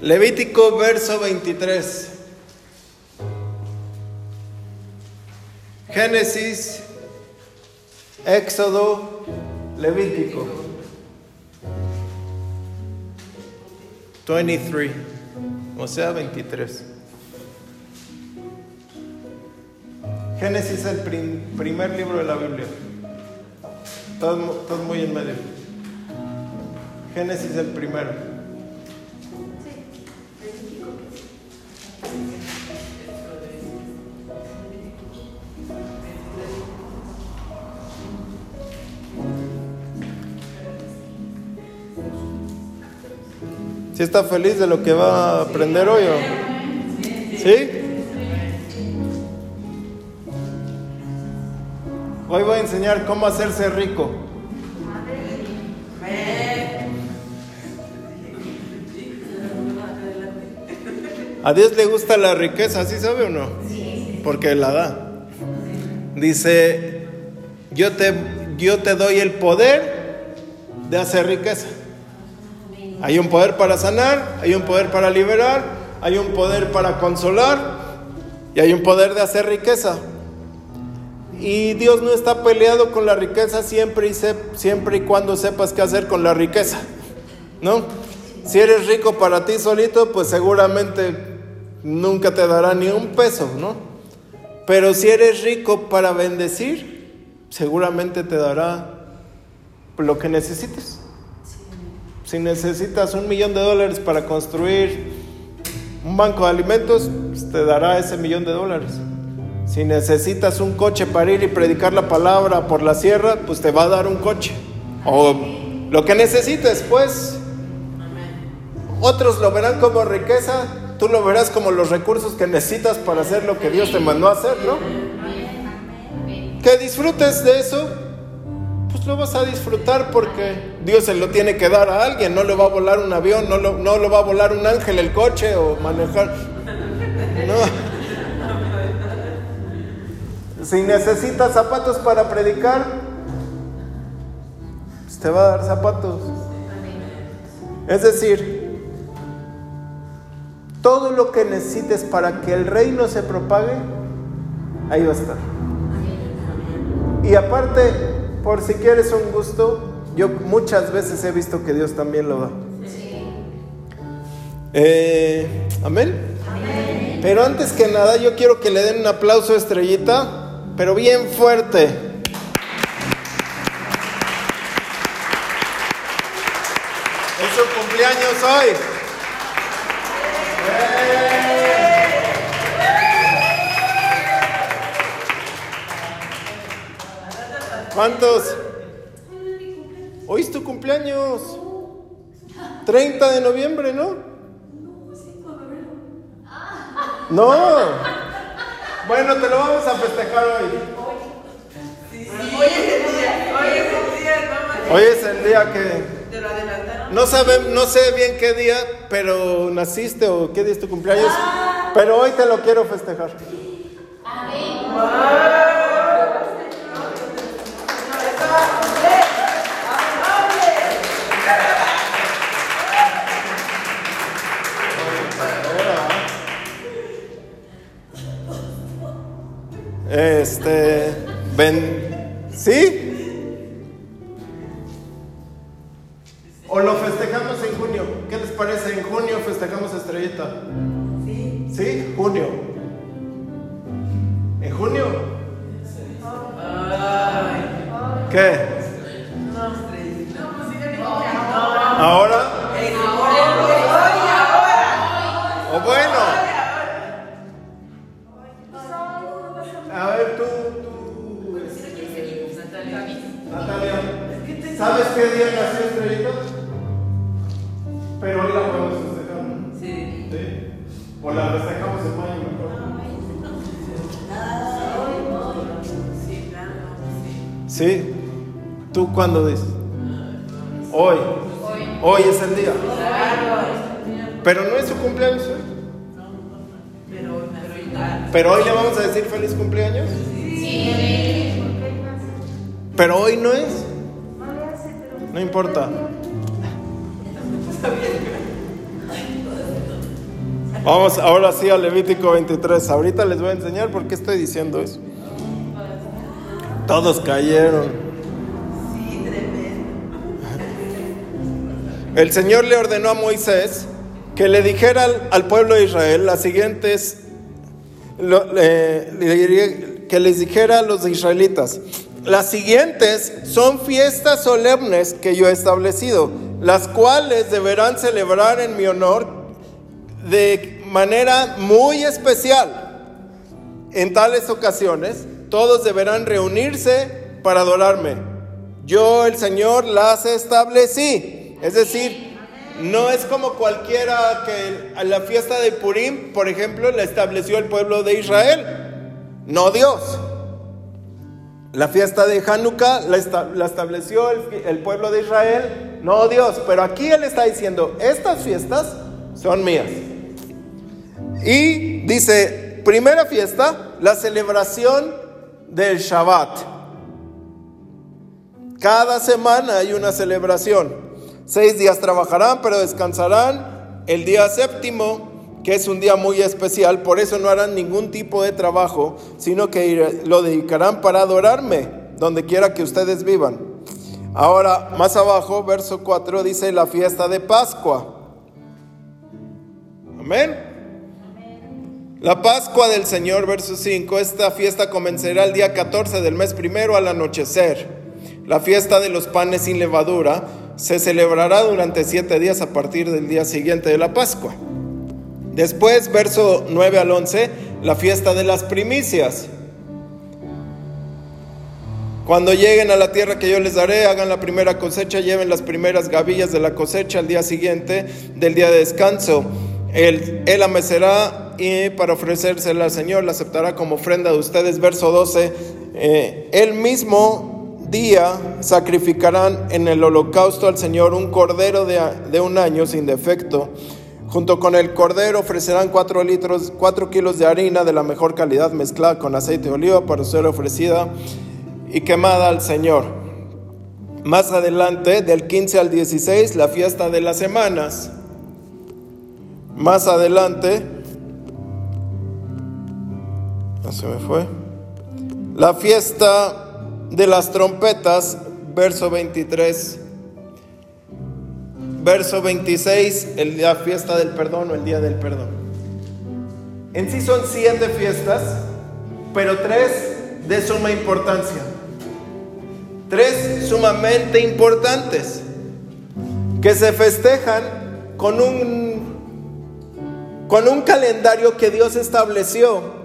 Levítico verso 23. Génesis, Éxodo, Levítico. 23, o sea, 23. Génesis es el prim- primer libro de la Biblia. Todo muy en medio. Génesis el primero. ¿Sí está feliz de lo que va a aprender hoy? o? ¿Sí? Hoy voy a enseñar cómo hacerse rico. A Dios le gusta la riqueza, ¿sí sabe o no? Porque la da. Dice, yo te, yo te doy el poder de hacer riqueza. Hay un poder para sanar, hay un poder para liberar, hay un poder para consolar y hay un poder de hacer riqueza. Y Dios no está peleado con la riqueza siempre y, siempre y cuando sepas qué hacer con la riqueza. ¿No? Si eres rico para ti solito, pues seguramente nunca te dará ni un peso, ¿no? Pero si eres rico para bendecir, seguramente te dará lo que necesites. Si necesitas un millón de dólares para construir un banco de alimentos, pues te dará ese millón de dólares. Si necesitas un coche para ir y predicar la palabra por la sierra, pues te va a dar un coche. O lo que necesites, pues. Otros lo verán como riqueza, tú lo verás como los recursos que necesitas para hacer lo que Dios te mandó a hacer, ¿no? Que disfrutes de eso, pues lo vas a disfrutar porque Dios se lo tiene que dar a alguien, no lo va a volar un avión, no lo, no lo va a volar un ángel el coche o manejar. No. Si necesitas zapatos para predicar, pues te va a dar zapatos. Es decir, todo lo que necesites para que el reino se propague, ahí va a estar. Y aparte, por si quieres un gusto, yo muchas veces he visto que Dios también lo da. Eh, Amén. Pero antes que nada, yo quiero que le den un aplauso a Estrellita, pero bien fuerte. Es su cumpleaños hoy. ¿Cuántos? Hoy es tu cumpleaños. 30 de noviembre, ¿no? No. Bueno, te lo vamos a festejar hoy. Hoy es el día, hoy es el día, más. Hoy es el día que Te lo adelantaron. no sabe, no sé bien qué día, pero naciste o qué día es tu cumpleaños. Pero hoy te lo quiero festejar. Este, ven, ¿sí? O lo festejamos en junio. ¿Qué les parece? En junio festejamos Estrellita. Sí. ¿Sí? Junio. ¿En junio? Ay. ¿Qué? Cuándo dices? Hoy. Hoy es el día. Pero no es su cumpleaños hoy. Pero, hoy le vamos a decir feliz cumpleaños. Pero hoy no es. No importa. Vamos ahora sí a Levítico 23. Ahorita les voy a enseñar por qué estoy diciendo eso. Todos cayeron. El Señor le ordenó a Moisés que le dijera al, pueblo de Israel las siguientes, diría- que les dijera a los israelitas, las siguientes son fiestas solemnes que yo he establecido, las cuales deberán celebrar en mi honor de manera muy especial. En tales ocasiones, todos deberán reunirse para adorarme. Yo, el Señor, las establecí. Es decir, no es como cualquiera que a la fiesta de Purim, por ejemplo, la estableció el pueblo de Israel, no Dios. La fiesta de Hanukkah la, esta- la estableció el, el pueblo de Israel, no Dios. Pero aquí Él está diciendo, estas fiestas son mías. Y dice, primera fiesta, la celebración del Shabbat. Cada semana hay una celebración. Seis días trabajarán, pero descansarán el día séptimo, que es un día muy especial. Por eso no harán ningún tipo de trabajo, sino que lo dedicarán para adorarme, donde quiera que ustedes vivan. Ahora, más abajo, verso 4, dice la fiesta de Pascua. Amén. La Pascua del Señor, verso 5, esta fiesta comenzará el día 14 del mes primero al anochecer. La fiesta de los panes sin levadura se celebrará durante siete días a partir del día siguiente de la Pascua. Después, verso 9 al 11, la fiesta de las primicias. Cuando lleguen a la tierra que yo les daré, hagan la primera cosecha, lleven las primeras gavillas de la cosecha al día siguiente del día de descanso. Él, él amecerá y para ofrecérsela al Señor la aceptará como ofrenda de ustedes. Verso 12. eh, el mismo día sacrificarán en el holocausto al Señor un cordero de, de un año sin defecto. Junto con el cordero ofrecerán cuatro litros, cuatro kilos de harina de la mejor calidad mezclada con aceite de oliva para ser ofrecida y quemada al Señor. Más adelante, del 15 al 16, la fiesta de las semanas. Más adelante, no se me fue. La fiesta de las trompetas, verso 23. Verso 26, el, la fiesta del perdón o el día del perdón. En sí son siete fiestas, pero tres de suma importancia. Tres sumamente importantes que se festejan con un, con un calendario que Dios estableció,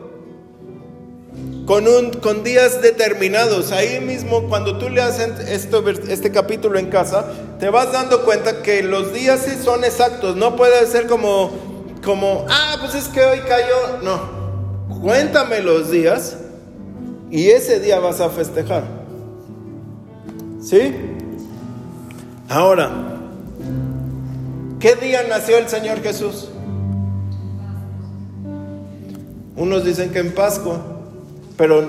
con, un, con días determinados. Ahí mismo, cuando tú leas esto, este capítulo en casa, te vas dando cuenta que los días sí son exactos. No puede ser como, como, ah, pues es que hoy cayó. No, cuéntame los días y ese día vas a festejar. ¿Sí? Ahora, ¿qué día nació el Señor Jesús? Unos dicen que en Pascua, pero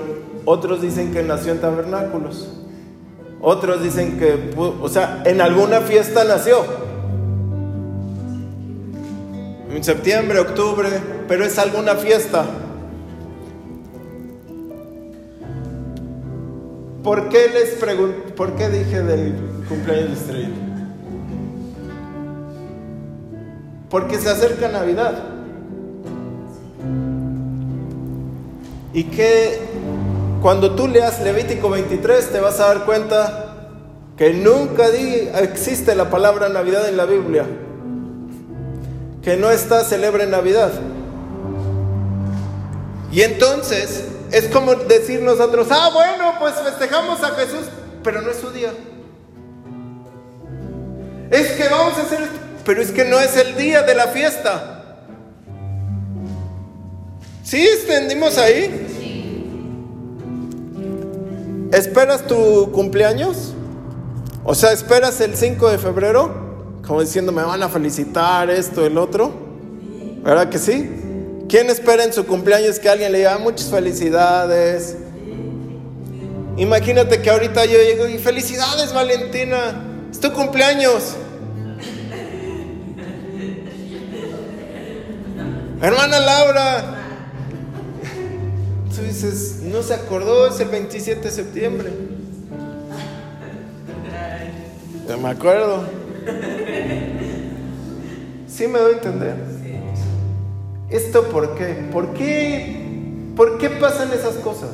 otros dicen que nació en tabernáculos. Otros dicen que, o sea, en alguna fiesta nació. En septiembre, octubre, pero es alguna fiesta. ¿Por qué les pregunto, por qué dije del cumpleaños de Estrella? Porque se acerca Navidad. Y que cuando tú leas Levítico 23 te vas a dar cuenta que nunca existe la palabra Navidad en la Biblia. Que no está celebre Navidad. Y entonces es como decir nosotros, ah, bueno, pues festejamos a Jesús, pero no es su día. Es que vamos a hacer pero es que no es el día de la fiesta. ¿Sí extendimos ahí? ¿Esperas tu cumpleaños? O sea, ¿esperas el 5 de febrero? Como diciendo, me van a felicitar esto, el otro. ¿Verdad que sí? ¿Quién espera en su cumpleaños que alguien le diga "Ah, muchas felicidades? Imagínate que ahorita yo llego y felicidades Valentina, es tu cumpleaños. Hermana Laura. Dices, no se acordó, es el 27 de septiembre. Ya me acuerdo. Sí me doy a entender. ¿Esto por qué? ¿Por qué? ¿Por qué pasan esas cosas?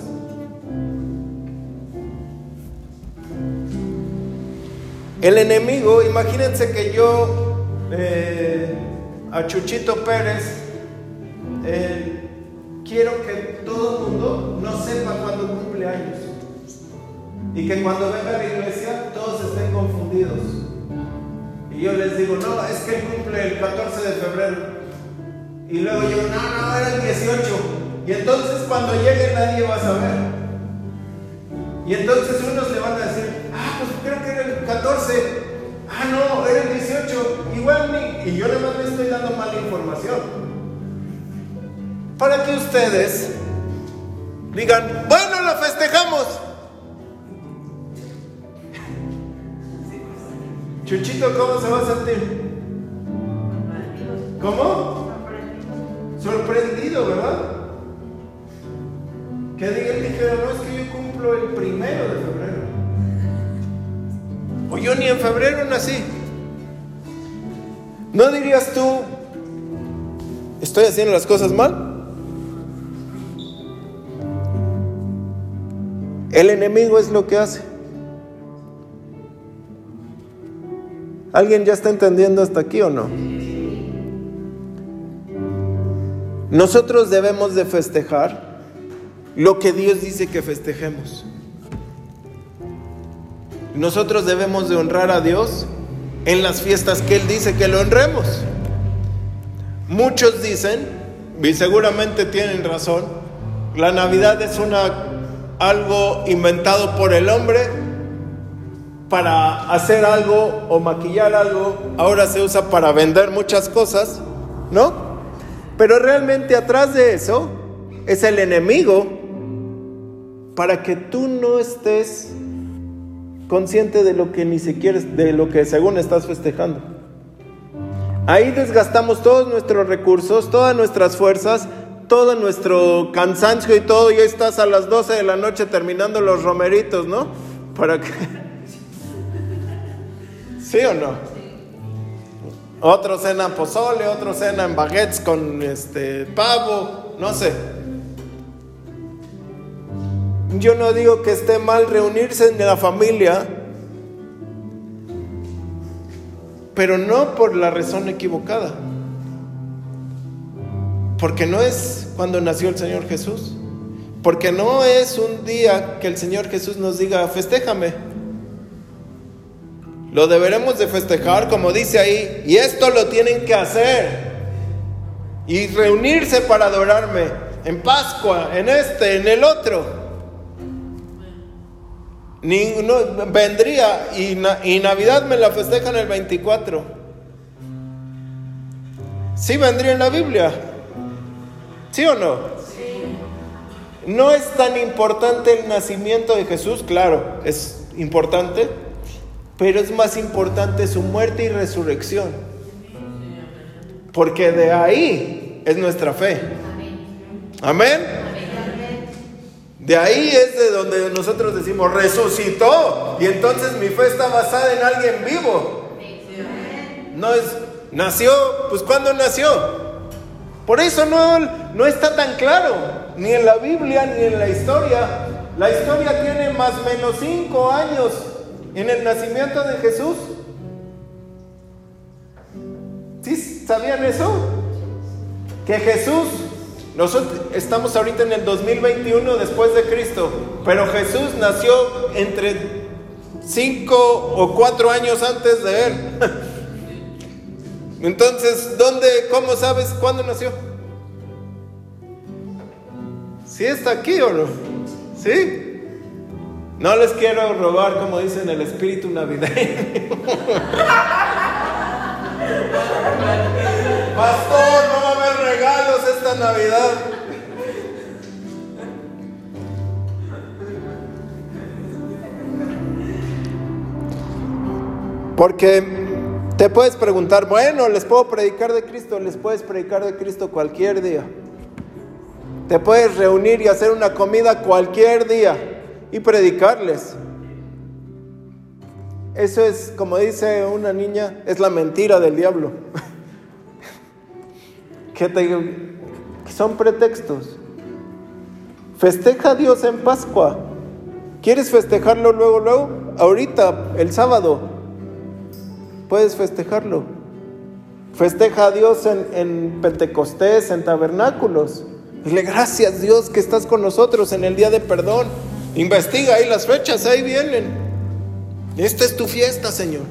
El enemigo, imagínense que yo eh, a Chuchito Pérez eh, quiero que todo el mundo no sepa cuándo cumple años y que cuando venga a la iglesia todos estén confundidos. Y yo les digo, no, es que cumple el 14 de febrero. Y luego yo, no, no, era el 18. Y entonces cuando llegue nadie va a saber. Y entonces unos le van a decir, ah, pues creo que era el 14. Ah, no, era el 18. Igual ni. Y yo nada más le estoy dando mala información. Para que ustedes digan, bueno, lo festejamos. Chuchito, ¿cómo se va a sentir? ¿Cómo? Sorprendido, ¿verdad? Que diga el dijera, no es que yo cumplo el primero de febrero. O yo ni en febrero nací. ¿No dirías tú, estoy haciendo las cosas mal? El enemigo es lo que hace. ¿Alguien ya está entendiendo hasta aquí o no? Nosotros debemos de festejar lo que Dios dice que festejemos. Nosotros debemos de honrar a Dios en las fiestas que Él dice que lo honremos. Muchos dicen, y seguramente tienen razón, la Navidad es una, algo inventado por el hombre para hacer algo o maquillar algo, ahora se usa para vender muchas cosas, ¿no? Pero realmente atrás de eso es el enemigo para que tú no estés consciente de lo que ni siquiera de lo que según estás festejando. Ahí desgastamos todos nuestros recursos, todas nuestras fuerzas, todo nuestro cansancio y todo, y ahí estás a las 12 de la noche terminando los romeritos, ¿no? Para que ¿Sí o no? Otro cena pozole, otro cena en baguettes con este pavo, no sé. Yo no digo que esté mal reunirse en la familia, pero no por la razón equivocada. Porque no es cuando nació el Señor Jesús. Porque no es un día que el Señor Jesús nos diga, festéjame. Lo deberemos de festejar como dice ahí. Y esto lo tienen que hacer. Y reunirse para adorarme. En Pascua, en este, en el otro. vendría y, y Navidad me la festejan el 24. ¿Sí vendría en la Biblia? ¿Sí o no? No es tan importante el nacimiento de Jesús, claro, es importante pero es más importante su muerte y resurrección. Porque de ahí es nuestra fe. Amén. De ahí es de donde nosotros decimos, resucitó. Y entonces mi fe está basada en alguien vivo. No es, nació, pues ¿cuándo nació? Por eso no, no está tan claro, ni en la Biblia ni en la historia. La historia tiene más o menos cinco años en el nacimiento de Jesús. ¿Sí sabían eso? Que Jesús, nosotros estamos ahorita en el 2021 después de Cristo, pero Jesús nació entre cinco o cuatro años antes de él. Entonces, ¿dónde, cómo sabes cuándo nació? ¿Sí está aquí o no? ¿Sí? No les quiero robar, como dicen, el espíritu navideño. Pastor, no va a haber regalos esta Navidad. Porque Te puedes preguntar, bueno, les puedo predicar de Cristo, les puedes predicar de Cristo cualquier día. Te puedes reunir y hacer una comida cualquier día y predicarles. Eso es, como dice una niña, es la mentira del diablo. que te son pretextos. Festeja a Dios en Pascua. ¿Quieres festejarlo luego, luego? Ahorita, el sábado. Puedes festejarlo. Festeja a Dios en, en Pentecostés, en tabernáculos. Dile gracias Dios que estás con nosotros en el día de perdón. Investiga ahí las fechas, ahí vienen. Esta es tu fiesta, Señor.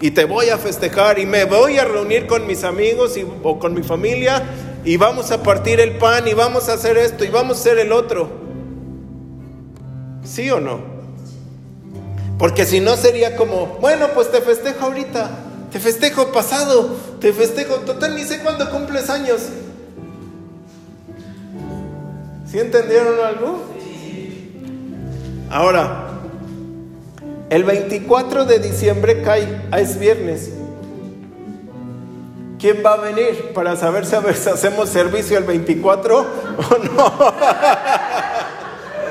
Y te voy a festejar y me voy a reunir con mis amigos y, o con mi familia y vamos a partir el pan y vamos a hacer esto y vamos a hacer el otro. ¿Sí o no? Porque si no sería como, bueno, pues te festejo ahorita, te festejo pasado, te festejo, total, ni sé cuándo cumples años. ¿Sí entendieron algo? Ahora, el 24 de diciembre cae, es viernes. ¿Quién va a venir para saber si hacemos servicio el 24 o no?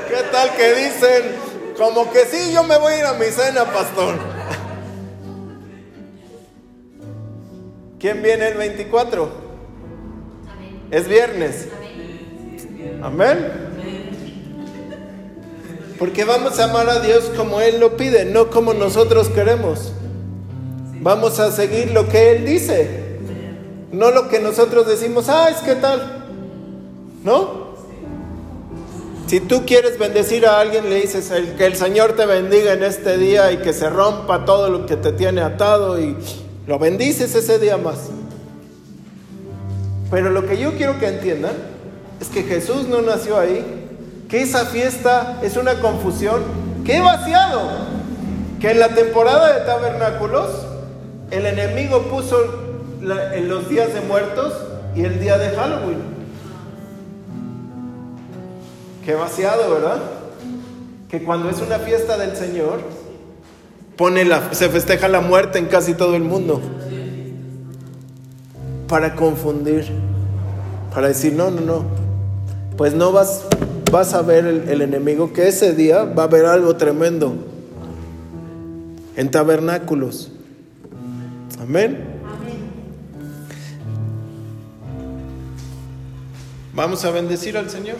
¿Qué tal que dicen? Como que sí, yo me voy a ir a mi cena, pastor. ¿Quién viene el 24? Es viernes. Amén. Porque vamos a amar a Dios como Él lo pide, no como nosotros queremos. Vamos a seguir lo que Él dice. No lo que nosotros decimos, ah, es que tal. ¿No? Si tú quieres bendecir a alguien, le dices que el Señor te bendiga en este día y que se rompa todo lo que te tiene atado y lo bendices ese día más. Pero lo que yo quiero que entiendan es que Jesús no nació ahí, que esa fiesta es una confusión, que vaciado, que en la temporada de tabernáculos el enemigo puso en los días de muertos y el día de Halloween. Qué vaciado, ¿verdad? Que cuando es una fiesta del Señor, pone la, se festeja la muerte en casi todo el mundo. Para confundir, para decir, no, no, no. Pues no vas, vas a ver el, el enemigo que ese día va a haber algo tremendo en tabernáculos. Amén. Vamos a bendecir al Señor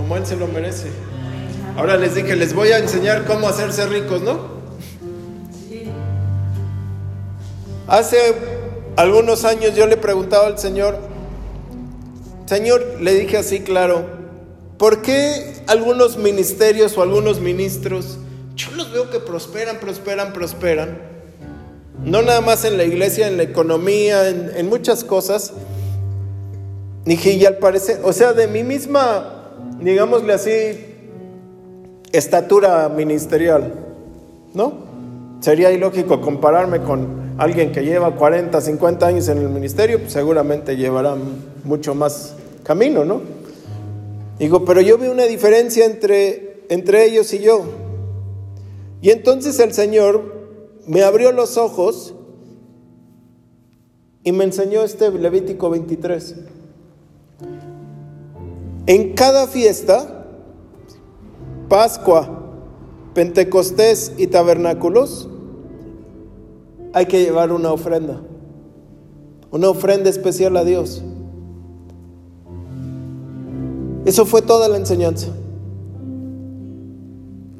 como Él se lo merece. Ahora les dije, les voy a enseñar cómo hacerse ricos, ¿no? Hace algunos años yo le preguntaba al Señor, Señor, le dije así claro, ¿por qué algunos ministerios o algunos ministros, yo los veo que prosperan, prosperan, prosperan? No nada más en la iglesia, en la economía, en, muchas cosas Dije, y al parecer, o sea, de mi misma, digámosle así, estatura ministerial, ¿no? Sería ilógico compararme con alguien que lleva 40, 50 años en el ministerio, pues seguramente llevará mucho más camino, ¿no? Digo, pero yo veo una diferencia entre, entre ellos y yo. Y entonces el Señor me abrió los ojos y me enseñó este Levítico 23. En cada fiesta, Pascua, Pentecostés y tabernáculos, hay que llevar una ofrenda, una ofrenda especial a Dios. Eso fue toda la enseñanza.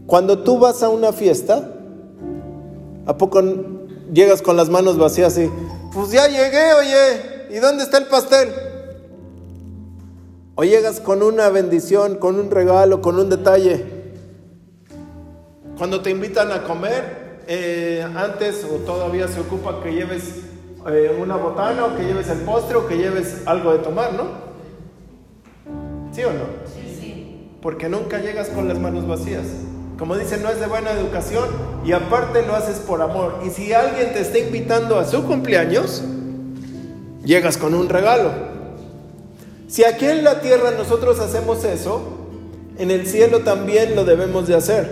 Cuando tú vas a una fiesta, ¿a poco llegas con las manos vacías y, pues ya llegué, oye, ¿y dónde está el pastel? O llegas con una bendición, con un regalo, con un detalle. Cuando te invitan a comer, eh, antes o todavía se ocupa que lleves eh, una botana o que lleves el postre o que lleves algo de tomar, ¿no? ¿Sí o no? Sí, sí. Porque nunca llegas con las manos vacías. Como dicen, no es de buena educación y aparte lo haces por amor. Y si alguien te está invitando a su cumpleaños, llegas con un regalo. Si aquí en la tierra nosotros hacemos eso, en el cielo también lo debemos de hacer.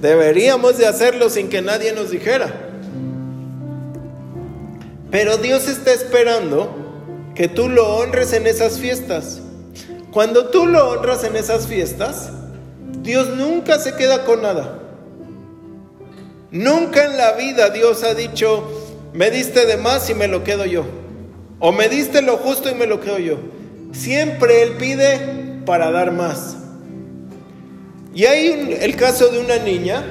Deberíamos de hacerlo sin que nadie nos dijera. Pero Dios está esperando que tú lo honres en esas fiestas. Cuando tú lo honras en esas fiestas, Dios nunca se queda con nada. Nunca en la vida Dios ha dicho, me diste de más y me lo quedo yo. O me diste lo justo y me lo quedo yo. Siempre Él pide para dar más. Y hay el caso de una niña,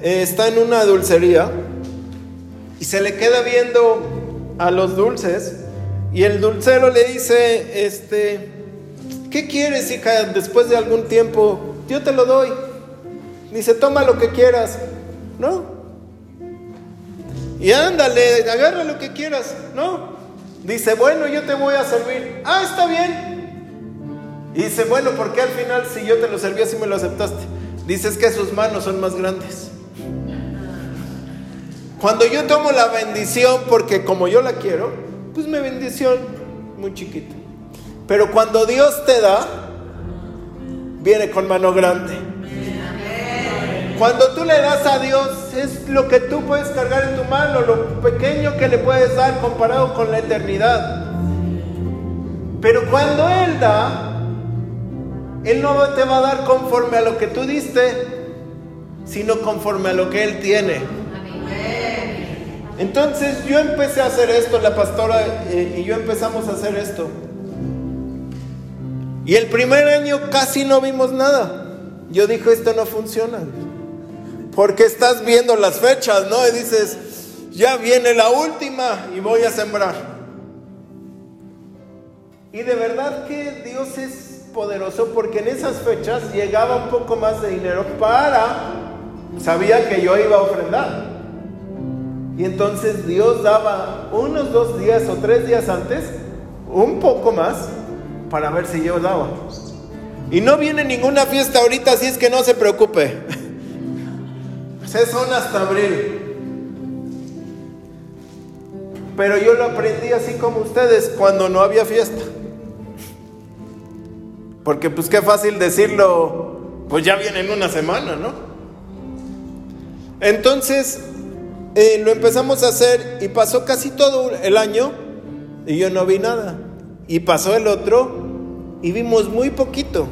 eh, está en una dulcería y se le queda viendo a los dulces y el dulcero le dice, este, ¿qué quieres hija después de algún tiempo? Yo te lo doy. Dice, toma lo que quieras. No. Y ándale, agarra lo que quieras. No. Dice, bueno, yo te voy a servir. Ah, está bien. Y dice, bueno, ¿por qué al final si yo te lo serví así me lo aceptaste? Dice, es que sus manos son más grandes. Cuando yo tomo la bendición porque como yo la quiero, pues mi bendición muy chiquita. Pero cuando Dios te da, viene con mano grande. Cuando tú le das a Dios, es lo que tú puedes cargar en tu mano, lo pequeño que le puedes dar comparado con la eternidad. Pero cuando Él da, Él no te va a dar conforme a lo que tú diste, sino conforme a lo que Él tiene. Entonces yo empecé a hacer esto, la pastora eh, y yo empezamos a hacer esto. Y el primer año casi no vimos nada. Yo dije, esto no funciona. Porque estás viendo las fechas, ¿no? Y dices, ya viene la última y voy a sembrar. Y de verdad que Dios es poderoso porque en esas fechas llegaba un poco más de dinero para, sabía que yo iba a ofrendar. Y entonces Dios daba unos dos días o tres días antes, un poco más, para ver si yo daba. Y no viene ninguna fiesta ahorita, así es que no se preocupe. Se son hasta abril. Pero yo lo aprendí así como ustedes cuando no había fiesta. Porque pues qué fácil decirlo, pues ya viene en una semana, ¿no? Entonces, eh, lo empezamos a hacer y pasó casi todo el año y yo no vi nada. Y pasó el otro y vimos muy poquito.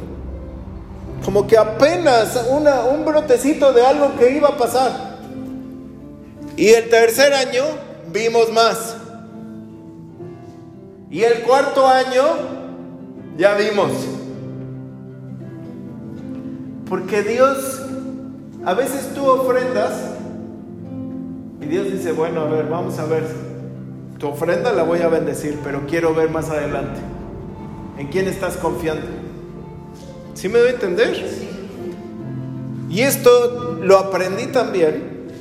Como que apenas una, un brotecito de algo que iba a pasar. Y el tercer año vimos más. Y el cuarto año ya vimos. Porque Dios, a veces tú ofrendas y Dios dice, bueno, a ver, vamos a ver, tu ofrenda la voy a bendecir, pero quiero ver más adelante. ¿En quién estás confiando? ¿Sí me doy a entender? Y esto lo aprendí también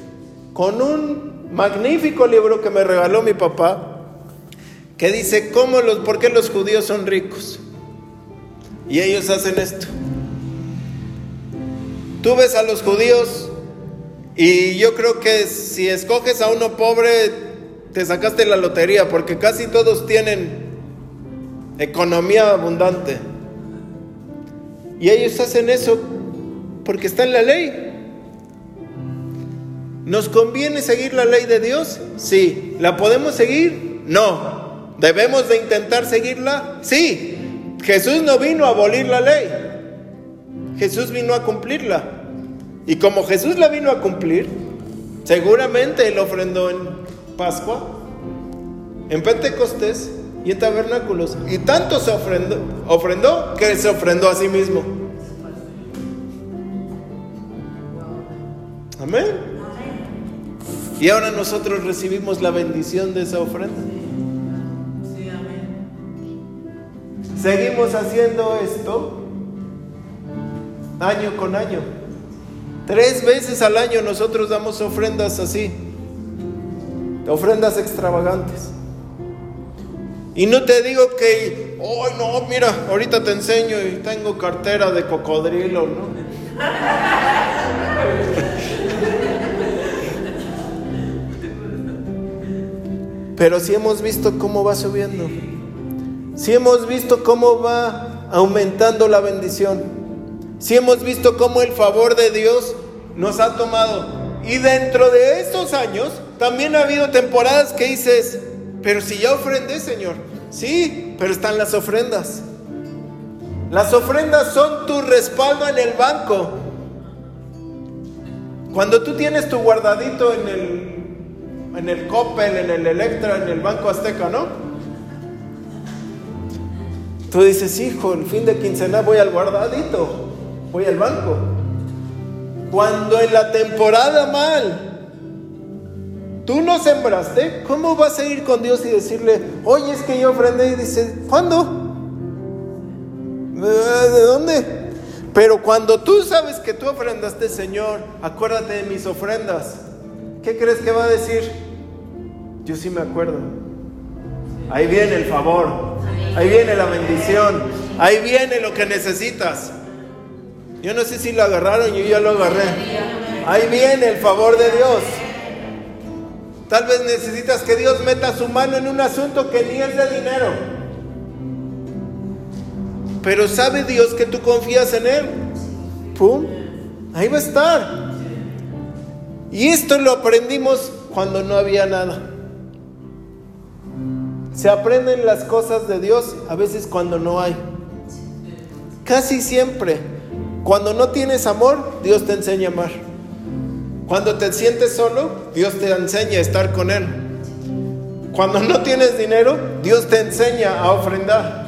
con un magnífico libro que me regaló mi papá, que dice, ¿cómo los, ¿por qué los judíos son ricos? Y ellos hacen esto. Tú ves a los judíos y yo creo que si escoges a uno pobre, te sacaste la lotería, porque casi todos tienen economía abundante. Y ellos hacen eso porque está en la ley. ¿Nos conviene seguir la ley de Dios? Sí. ¿La podemos seguir? No. ¿Debemos de intentar seguirla? Sí. Jesús no vino a abolir la ley. Jesús vino a cumplirla. Y como Jesús la vino a cumplir, seguramente él ofrendó en Pascua, en Pentecostés y tabernáculos. Y tanto se ofrendó, ofrendó que se ofrendó a sí mismo. Amén. Y ahora nosotros recibimos la bendición de esa ofrenda. Seguimos haciendo esto año con año. Tres veces al año nosotros damos ofrendas así, ofrendas extravagantes. Y no te digo que, oh no, mira, ahorita te enseño y tengo cartera de cocodrilo, ¿no? Pero sí hemos visto cómo va subiendo. Sí hemos visto cómo va aumentando la bendición. Si hemos visto cómo el favor de Dios nos ha tomado. Y dentro de estos años también ha habido temporadas que dices, pero si ya ofrendé, Señor. Sí, pero están las ofrendas. Las ofrendas son tu respaldo en el banco. Cuando tú tienes tu guardadito en el, en el Coppel, en el Electra, en el Banco Azteca, ¿no? Tú dices, hijo, el fin de quincena voy al guardadito, voy al banco. Cuando en la temporada mal, tú no sembraste, ¿cómo vas a ir con Dios y decirle, oye, es que yo ofrendé? Y dice, ¿cuándo? ¿De dónde? Pero cuando tú sabes que tú ofrendaste, Señor, acuérdate de mis ofrendas. ¿Qué crees que va a decir? Yo sí me acuerdo. Ahí viene el favor. Ahí viene la bendición. Ahí viene lo que necesitas. Yo no sé si lo agarraron, yo ya lo agarré. Ahí viene el favor de Dios. Tal vez necesitas que Dios meta su mano en un asunto que ni es de dinero. Pero sabe Dios que tú confías en Él. ¡Pum! Ahí va a estar. Y esto lo aprendimos cuando no había nada. Se aprenden las cosas de Dios a veces cuando no hay. Casi siempre. Cuando no tienes amor, Dios te enseña a amar. Cuando te sientes solo, Dios te enseña a estar con Él. Cuando no tienes dinero, Dios te enseña a ofrendar.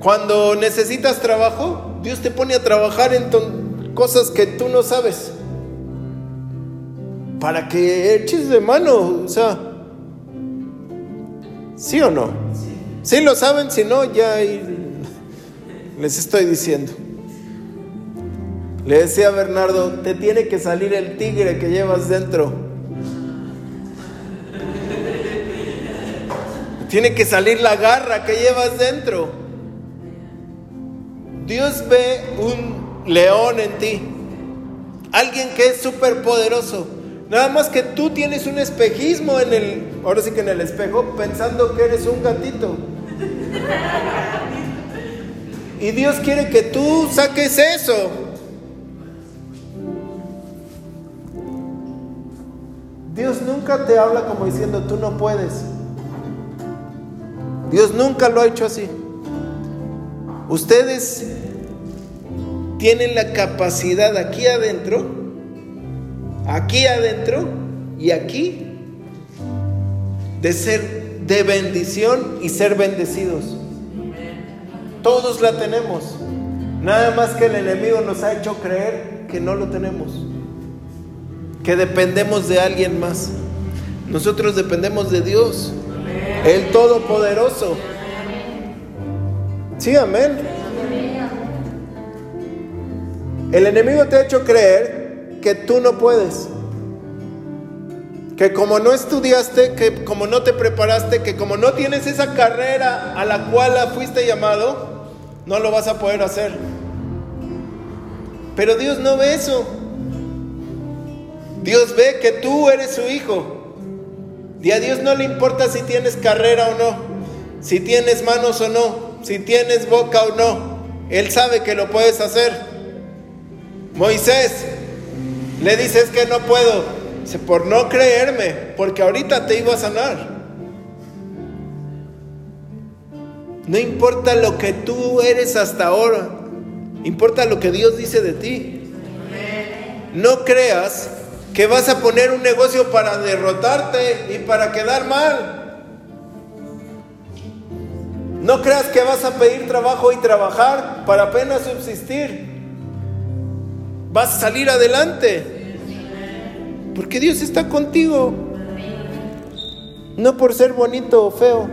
Cuando necesitas trabajo, Dios te pone a trabajar en cosas que tú no sabes. Para que eches de mano, o sea, ¿sí o no? Si lo saben, si no, ya les estoy diciendo. Le decía a Bernardo, te tiene que salir el tigre que llevas dentro. Tiene que salir la garra que llevas dentro. Dios ve un león en ti, alguien que es súper poderoso. Nada más que tú tienes un espejismo en el, ahora sí que en el espejo, pensando que eres un gatito. Y Dios quiere que tú saques eso. Nunca te habla como diciendo tú no puedes. Dios nunca lo ha hecho así. Ustedes tienen la capacidad aquí adentro, aquí adentro y aquí de ser de bendición y ser bendecidos. Todos la tenemos. Nada más que el enemigo nos ha hecho creer que no lo tenemos. Que dependemos de alguien más. Nosotros dependemos de Dios, el Todopoderoso. Sí, amén. El enemigo te ha hecho creer que tú no puedes. Que como no estudiaste, que como no te preparaste, que como no tienes esa carrera a la cual fuiste llamado, no lo vas a poder hacer. Pero Dios no ve eso. Dios ve que tú eres su hijo. Y a Dios no le importa si tienes carrera o no, si tienes manos o no, si tienes boca o no. Él sabe que lo puedes hacer. Moisés le dices que no puedo. Por no creerme, porque ahorita te iba a sanar. No importa lo que tú eres hasta ahora, importa lo que Dios dice de ti. No creas que vas a poner un negocio para derrotarte y para quedar mal. No creas que vas a pedir trabajo y trabajar para apenas subsistir. Vas a salir adelante. Porque Dios está contigo. No por ser bonito o feo.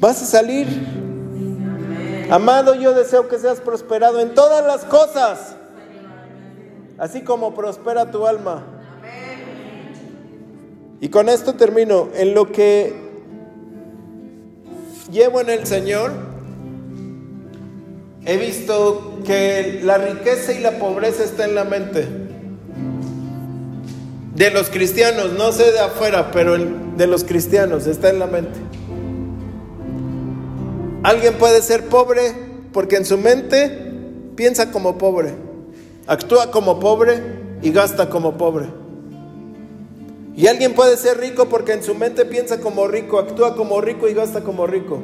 Vas a salir. Amado, yo deseo que seas prosperado en todas las cosas. Así como prospera tu alma. Y con esto termino. En lo que llevo en el Señor, he visto que la riqueza y la pobreza está en la mente. De los cristianos, no sé de afuera, pero de los cristianos está en la mente. Alguien puede ser pobre porque en su mente piensa como pobre, actúa como pobre y gasta como pobre. Y alguien puede ser rico porque en su mente piensa como rico, actúa como rico y gasta como rico.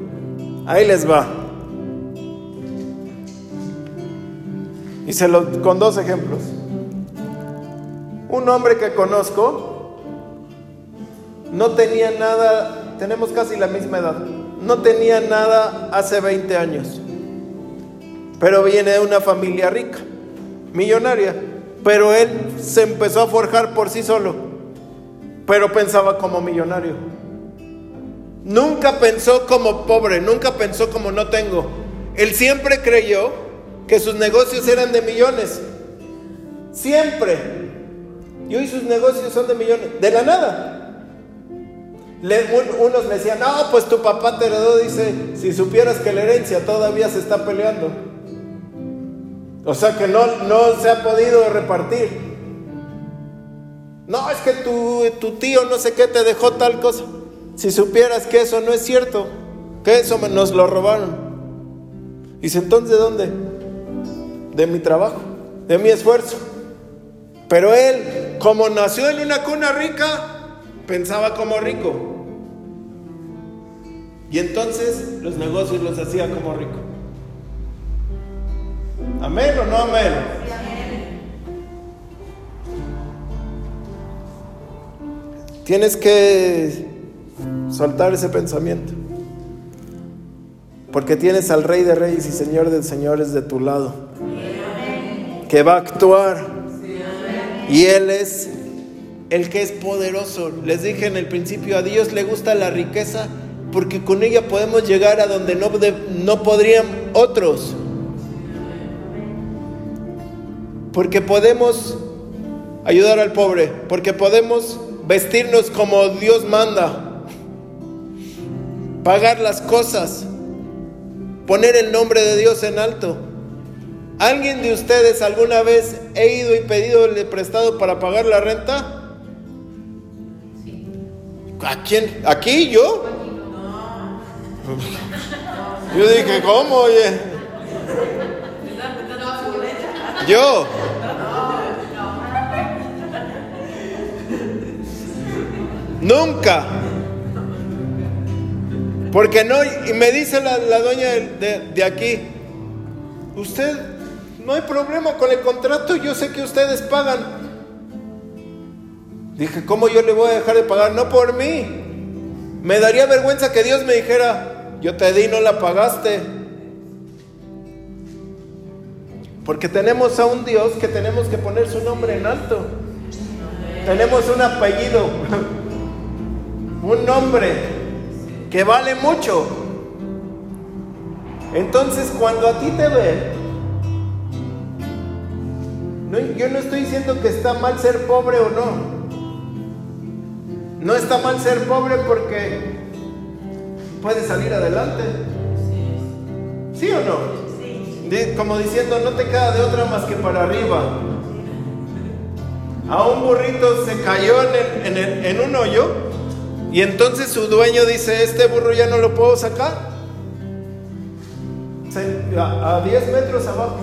Ahí les va. Y se lo con dos ejemplos. Un hombre que conozco no tenía nada, tenemos casi la misma edad, no tenía nada hace 20 años, pero viene de una familia rica, millonaria, pero él se empezó a forjar por sí solo, pero pensaba como millonario. Nunca pensó como pobre, nunca pensó como no tengo. Él siempre creyó que sus negocios eran de millones. Siempre. Y hoy sus negocios son de millones. De la nada. unos le decían, no, pues tu papá te heredó, dice, si supieras que la herencia todavía se está peleando. O sea que no, no se ha podido repartir. No, es que tu, tu tío no sé qué te dejó tal cosa. Si supieras que eso no es cierto, que eso nos lo robaron. Dice, entonces, ¿de dónde? De mi trabajo, de mi esfuerzo. Pero él, como nació en una cuna rica, pensaba como rico. Y entonces los negocios los hacía como rico. Amén o no amén. Tienes que soltar ese pensamiento. Porque tienes al Rey de Reyes y Señor de Señores de tu lado. Que va a actuar y Él es el que es poderoso. Les dije en el principio, a Dios le gusta la riqueza porque con ella podemos llegar a donde no, no podrían otros. Porque podemos ayudar al pobre, porque podemos vestirnos como Dios manda, pagar las cosas, poner el nombre de Dios en alto. ¿Alguien de ustedes alguna vez he ido y pedido el prestado para pagar la renta? ¿A quién? ¿Aquí yo? Yo dije, ¿cómo? Oye. Yo. Nunca. Porque no, y me dice la, dueña de, de aquí, usted no hay problema con el contrato, yo sé que ustedes pagan. Dije, ¿cómo yo le voy a dejar de pagar? No por mí. Me daría vergüenza que Dios me dijera, yo te di no la pagaste. Porque tenemos a un Dios que tenemos que poner su nombre en alto. Tenemos un apellido, un nombre que vale mucho. Entonces cuando a ti te ven, yo no estoy diciendo que está mal ser pobre o no. No está mal ser pobre porque puedes salir adelante. ¿Sí o no? Como diciendo, no te queda de otra más que para arriba. A un burrito se cayó en, un hoyo y entonces su dueño dice, este burro ya no lo puedo sacar. A 10 metros abajo.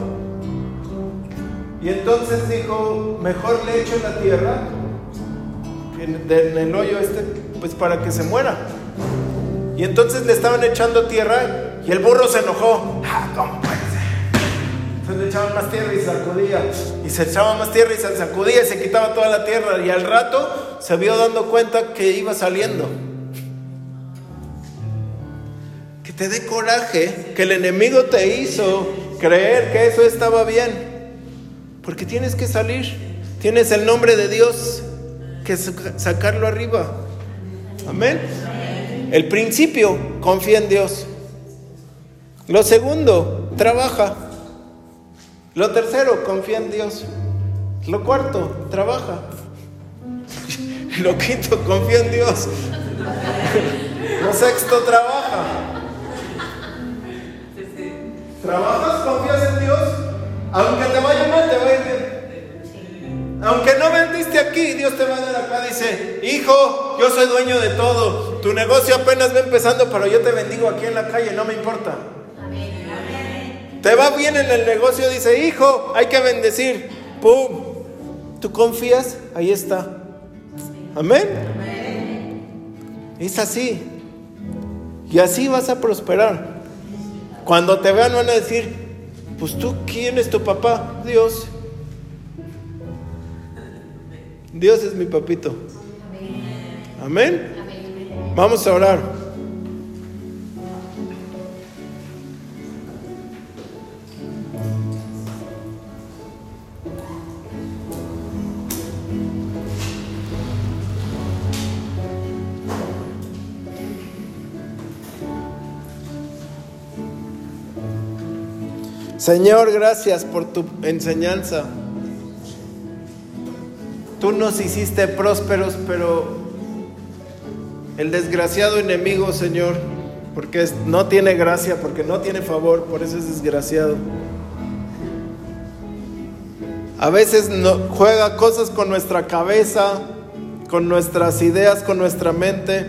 Y entonces dijo, mejor le echo la tierra en, el hoyo este, pues para que se muera. Y entonces le estaban echando tierra y el burro se enojó. Ah, ¿cómo puede Entonces le echaban más tierra y sacudía. Y se echaba más tierra y se sacudía y se quitaba toda la tierra. Y al rato se vio dando cuenta que iba saliendo. Que te dé coraje que el enemigo te hizo creer que eso estaba bien. Porque tienes que salir. Tienes el nombre de Dios que sacarlo arriba. Amén. El principio, confía en Dios. Lo segundo, trabaja. Lo tercero, confía en Dios. Lo cuarto, trabaja. Lo quinto, confía en Dios. Lo sexto, trabaja. ¿Trabajas? ¿Confías en Dios? Aunque te vaya mal, te va a ir bien. Aunque no vendiste aquí, Dios te va a dar acá. Dice, hijo, yo soy dueño de todo. Tu negocio apenas va empezando, pero yo te bendigo aquí en la calle, no me importa. Te va bien en el negocio, dice, hijo, hay que bendecir. ¡Pum! ¿Tú confías? Ahí está. Amén. Es así. Y así vas a prosperar. Cuando te vean van a decir, pues tú, ¿quién es tu papá? Dios. Dios es mi papito. Amén. Vamos a orar. Señor, gracias por tu enseñanza. Tú nos hiciste prósperos, pero el desgraciado enemigo, Señor, porque no tiene gracia, porque no tiene favor, por eso es desgraciado. A veces juega cosas con nuestra cabeza, con nuestras ideas, con nuestra mente.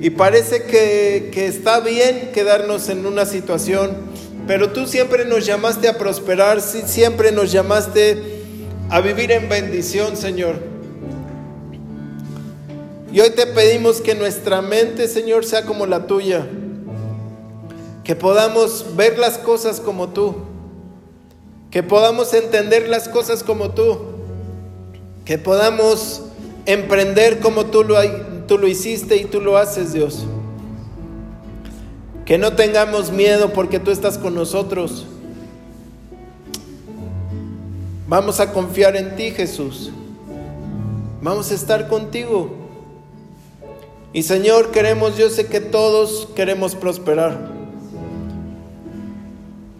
Y parece que está bien quedarnos en una situación pero tú siempre nos llamaste a prosperar, siempre nos llamaste a vivir en bendición, Señor. Y hoy te pedimos que nuestra mente, Señor, sea como la tuya. Que podamos ver las cosas como tú. Que podamos entender las cosas como tú. Que podamos emprender como tú lo, tú lo hiciste y tú lo haces, Dios. Que no tengamos miedo porque tú estás con nosotros. Vamos a confiar en ti, Jesús. Vamos a estar contigo. Y Señor, queremos, yo sé que todos queremos prosperar.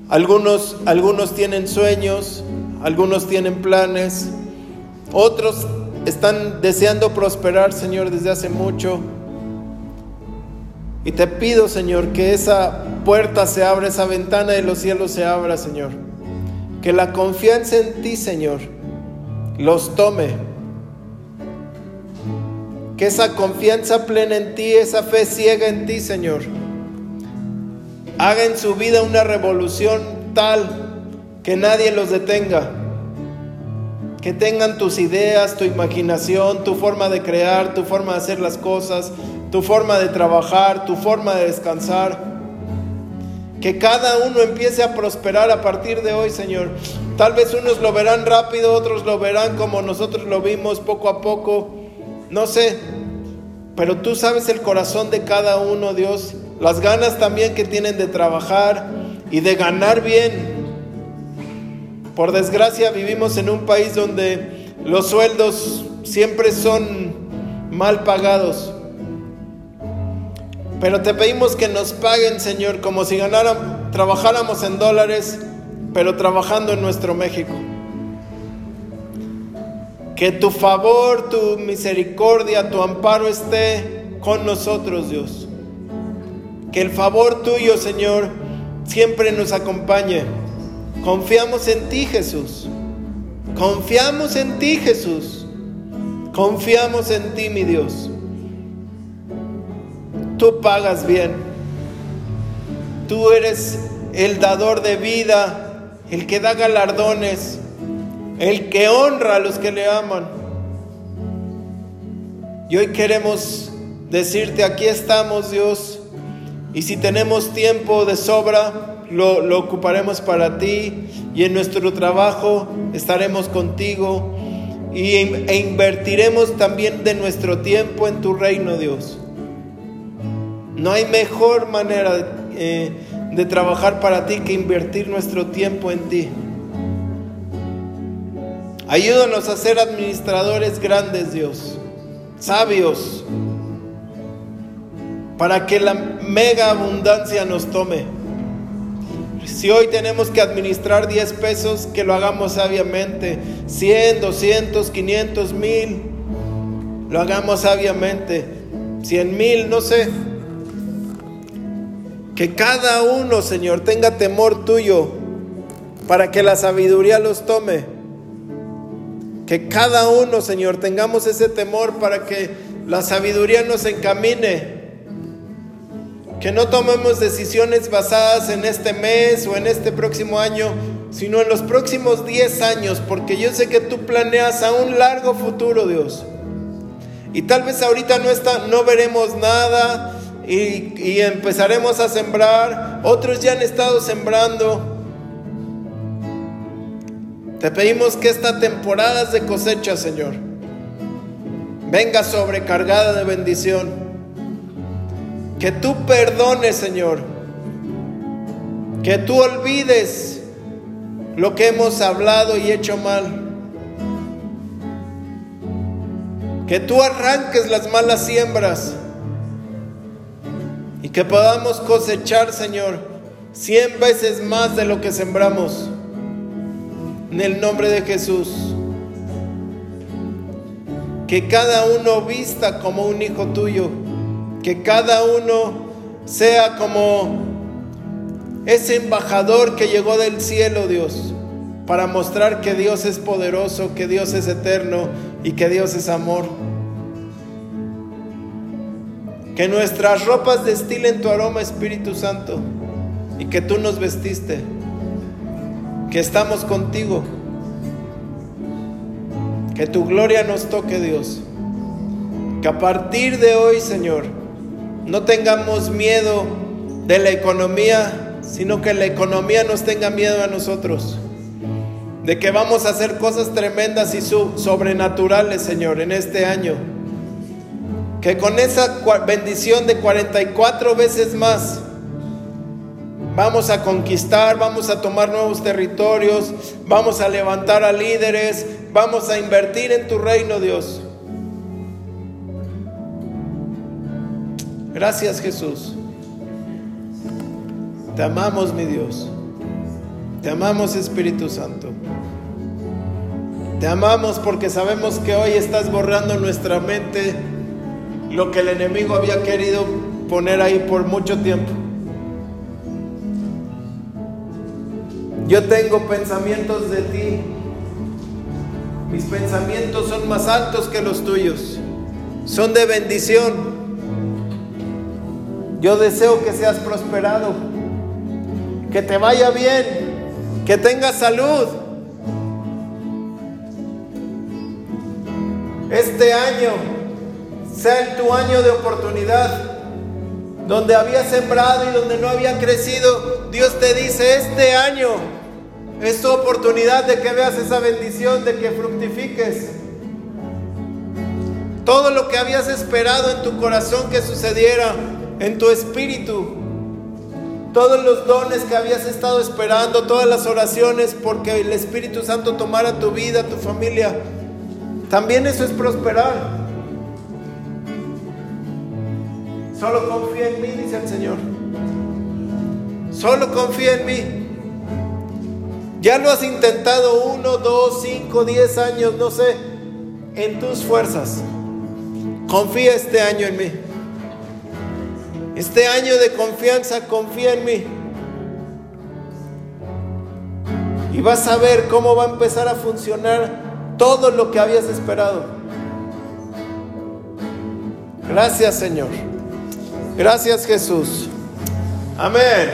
Algunos, algunos tienen sueños, algunos tienen planes, otros están deseando prosperar, Señor, desde hace mucho. Y te pido, Señor, que esa puerta se abra, esa ventana de los cielos se abra, Señor. Que la confianza en ti, Señor, los tome. Que esa confianza plena en ti, esa fe ciega en ti, Señor, haga en su vida una revolución tal que nadie los detenga. Que tengan tus ideas, tu imaginación, tu forma de crear, tu forma de hacer las cosas, tu forma de trabajar, tu forma de descansar. Que cada uno empiece a prosperar a partir de hoy, Señor. Tal vez unos lo verán rápido, otros lo verán como nosotros lo vimos poco a poco. No sé, pero tú sabes el corazón de cada uno, Dios. Las ganas también que tienen de trabajar y de ganar bien. Por desgracia vivimos en un país donde los sueldos siempre son mal pagados. Pero te pedimos que nos paguen, Señor, como si ganáramos, trabajáramos en dólares, pero trabajando en nuestro México. Que tu favor, tu misericordia, tu amparo esté con nosotros, Dios. Que el favor tuyo, Señor, siempre nos acompañe. Confiamos en ti, Jesús. Confiamos en ti, Jesús. Confiamos en ti, mi Dios. Tú pagas bien. Tú eres el dador de vida, el que da galardones, el que honra a los que le aman. Y hoy queremos decirte, aquí estamos Dios, y si tenemos tiempo de sobra, lo, ocuparemos para ti, y en nuestro trabajo estaremos contigo, y, e invertiremos también de nuestro tiempo en tu reino, Dios. No hay mejor manera eh, de trabajar para ti que invertir nuestro tiempo en ti. Ayúdanos a ser administradores grandes, Dios, sabios, para que la mega abundancia nos tome. Si hoy tenemos que administrar 10 pesos, que lo hagamos sabiamente. 100, 200, 500, mil, lo hagamos sabiamente. 100 mil, no sé. Que cada uno, Señor, tenga temor tuyo para que la sabiduría los tome. Que cada uno, Señor, tengamos ese temor para que la sabiduría nos encamine. Que no tomemos decisiones basadas en este mes o en este próximo año, sino en los próximos 10 años, porque yo sé que tú planeas a un largo futuro, Dios. Y tal vez ahorita no, está, no veremos nada y, empezaremos a sembrar. Otros ya han estado sembrando. Te pedimos que esta temporada de cosecha, Señor, venga sobrecargada de bendición. Que tú perdones, Señor. Que tú olvides lo que hemos hablado y hecho mal. Que tú arranques las malas siembras que podamos cosechar, Señor, cien veces más de lo que sembramos. En el nombre de Jesús. Que cada uno vista como un hijo tuyo. Que cada uno sea como ese embajador que llegó del cielo, Dios, para mostrar que Dios es poderoso, que Dios es eterno y que Dios es amor. Que nuestras ropas destilen tu aroma, Espíritu Santo, y que tú nos vestiste, que estamos contigo. Que tu gloria nos toque, Dios. Que a partir de hoy, Señor, no tengamos miedo de la economía, sino que la economía nos tenga miedo a nosotros de que vamos a hacer cosas tremendas y sobrenaturales, Señor, en este año. Que con esa bendición de 44 veces más vamos a conquistar, vamos a tomar nuevos territorios, vamos a levantar a líderes, vamos a invertir en tu reino, Dios. Gracias Jesús. Te amamos, mi Dios. Te amamos Espíritu Santo. Te amamos porque sabemos que hoy estás borrando nuestra mente lo que el enemigo había querido poner ahí por mucho tiempo. Yo tengo pensamientos de ti. Mis pensamientos son más altos que los tuyos. Son de bendición. Yo deseo que seas prosperado. Que te vaya bien que tengas salud. Este año sea tu año de oportunidad. Donde había sembrado y donde no había crecido, Dios te dice, este año es tu oportunidad de que veas esa bendición, de que fructifiques. Todo lo que habías esperado en tu corazón que sucediera, en tu espíritu, todos los dones que habías estado esperando, todas las oraciones porque el Espíritu Santo tomara tu vida, tu familia. También eso es prosperar. Solo confía en mí, dice el Señor. Solo confía en mí. Ya lo has intentado uno, dos, cinco, diez años, no sé, en tus fuerzas. Confía este año en mí. Este año de confianza, confía en mí. Y vas a ver cómo va a empezar a funcionar todo lo que habías esperado. Gracias Señor. Gracias Jesús. Amén.